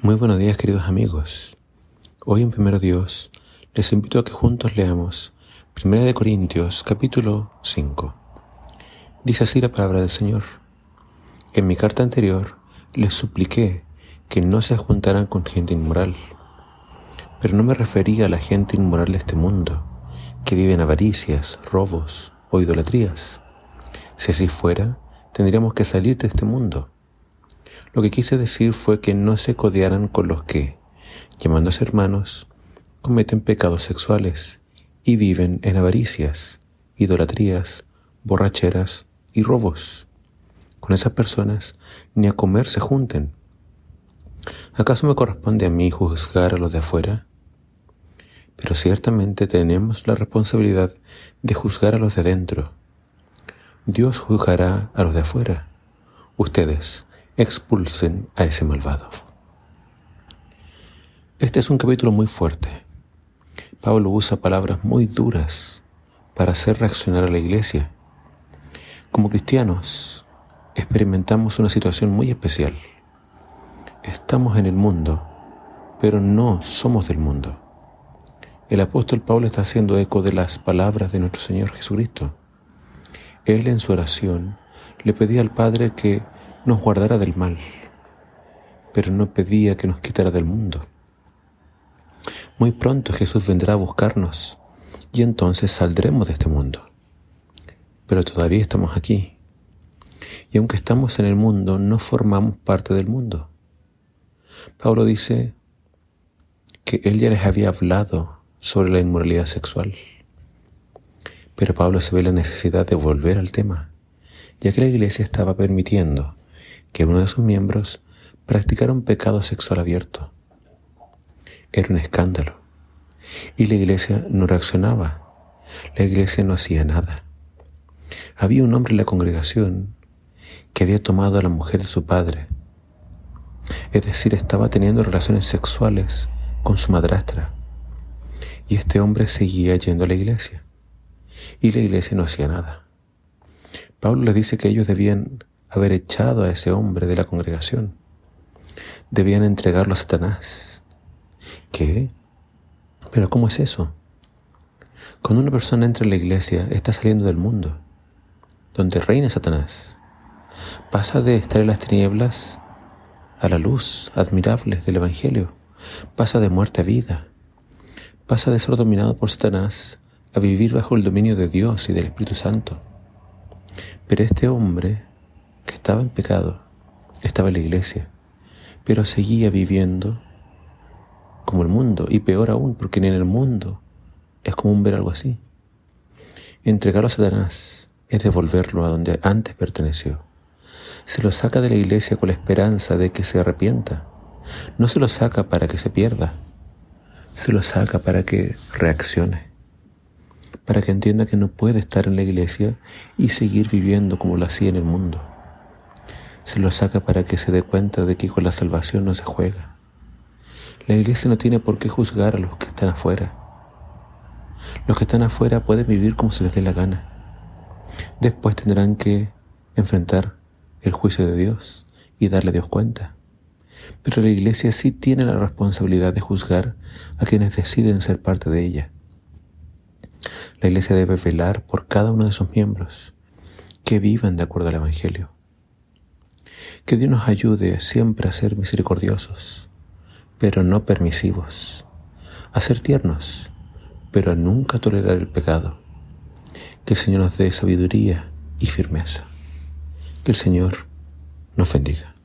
Muy buenos días queridos amigos. Hoy en Primero Dios les invito a que juntos leamos 1 de Corintios capítulo 5. Dice así la palabra del Señor. En mi carta anterior les supliqué que no se juntaran con gente inmoral, pero no me refería a la gente inmoral de este mundo, que vive en avaricias, robos o idolatrías. Si así fuera, tendríamos que salir de este mundo lo que quise decir fue que no se codearan con los que, llamándose hermanos, cometen pecados sexuales y viven en avaricias, idolatrías, borracheras y robos. Con esas personas ni a comer se junten. ¿Acaso me corresponde a mí juzgar a los de afuera? Pero ciertamente tenemos la responsabilidad de juzgar a los de adentro. Dios juzgará a los de afuera. Ustedes, expulsen a ese malvado. Este es un capítulo muy fuerte. Pablo usa palabras muy duras para hacer reaccionar a la iglesia. Como cristianos, experimentamos una situación muy especial. Estamos en el mundo, pero no somos del mundo. El apóstol Pablo está haciendo eco de las palabras de nuestro Señor Jesucristo. Él en su oración le pedía al Padre que nos guardara del mal, pero no pedía que nos quitara del mundo. Muy pronto Jesús vendrá a buscarnos y entonces saldremos de este mundo. Pero todavía estamos aquí. Y aunque estamos en el mundo, no formamos parte del mundo. Pablo dice que él ya les había hablado sobre la inmoralidad sexual. Pero Pablo se ve la necesidad de volver al tema, ya que la iglesia estaba permitiendo que uno de sus miembros practicara un pecado sexual abierto. Era un escándalo. Y la iglesia no reaccionaba. La iglesia no hacía nada. Había un hombre en la congregación que había tomado a la mujer de su padre. Es decir, estaba teniendo relaciones sexuales con su madrastra. Y este hombre seguía yendo a la iglesia. Y la iglesia no hacía nada. Pablo les dice que ellos debían haber echado a ese hombre de la congregación. Debían entregarlo a Satanás. ¿Qué? ¿Pero cómo es eso? Cuando una persona entra en la iglesia, está saliendo del mundo, donde reina Satanás. Pasa de estar en las tinieblas a la luz admirable del Evangelio. Pasa de muerte a vida. Pasa de ser dominado por Satanás a vivir bajo el dominio de Dios y del Espíritu Santo. Pero este hombre estaba en pecado, estaba en la iglesia, pero seguía viviendo como el mundo, y peor aún, porque en el mundo es común ver algo así. Entregarlo a Satanás es devolverlo a donde antes perteneció. Se lo saca de la iglesia con la esperanza de que se arrepienta. No se lo saca para que se pierda, se lo saca para que reaccione, para que entienda que no puede estar en la iglesia y seguir viviendo como lo hacía en el mundo se lo saca para que se dé cuenta de que con la salvación no se juega. La iglesia no tiene por qué juzgar a los que están afuera. Los que están afuera pueden vivir como se les dé la gana. Después tendrán que enfrentar el juicio de Dios y darle a Dios cuenta. Pero la iglesia sí tiene la responsabilidad de juzgar a quienes deciden ser parte de ella. La iglesia debe velar por cada uno de sus miembros que vivan de acuerdo al Evangelio. Que Dios nos ayude siempre a ser misericordiosos, pero no permisivos, a ser tiernos, pero a nunca tolerar el pecado. Que el Señor nos dé sabiduría y firmeza. Que el Señor nos bendiga.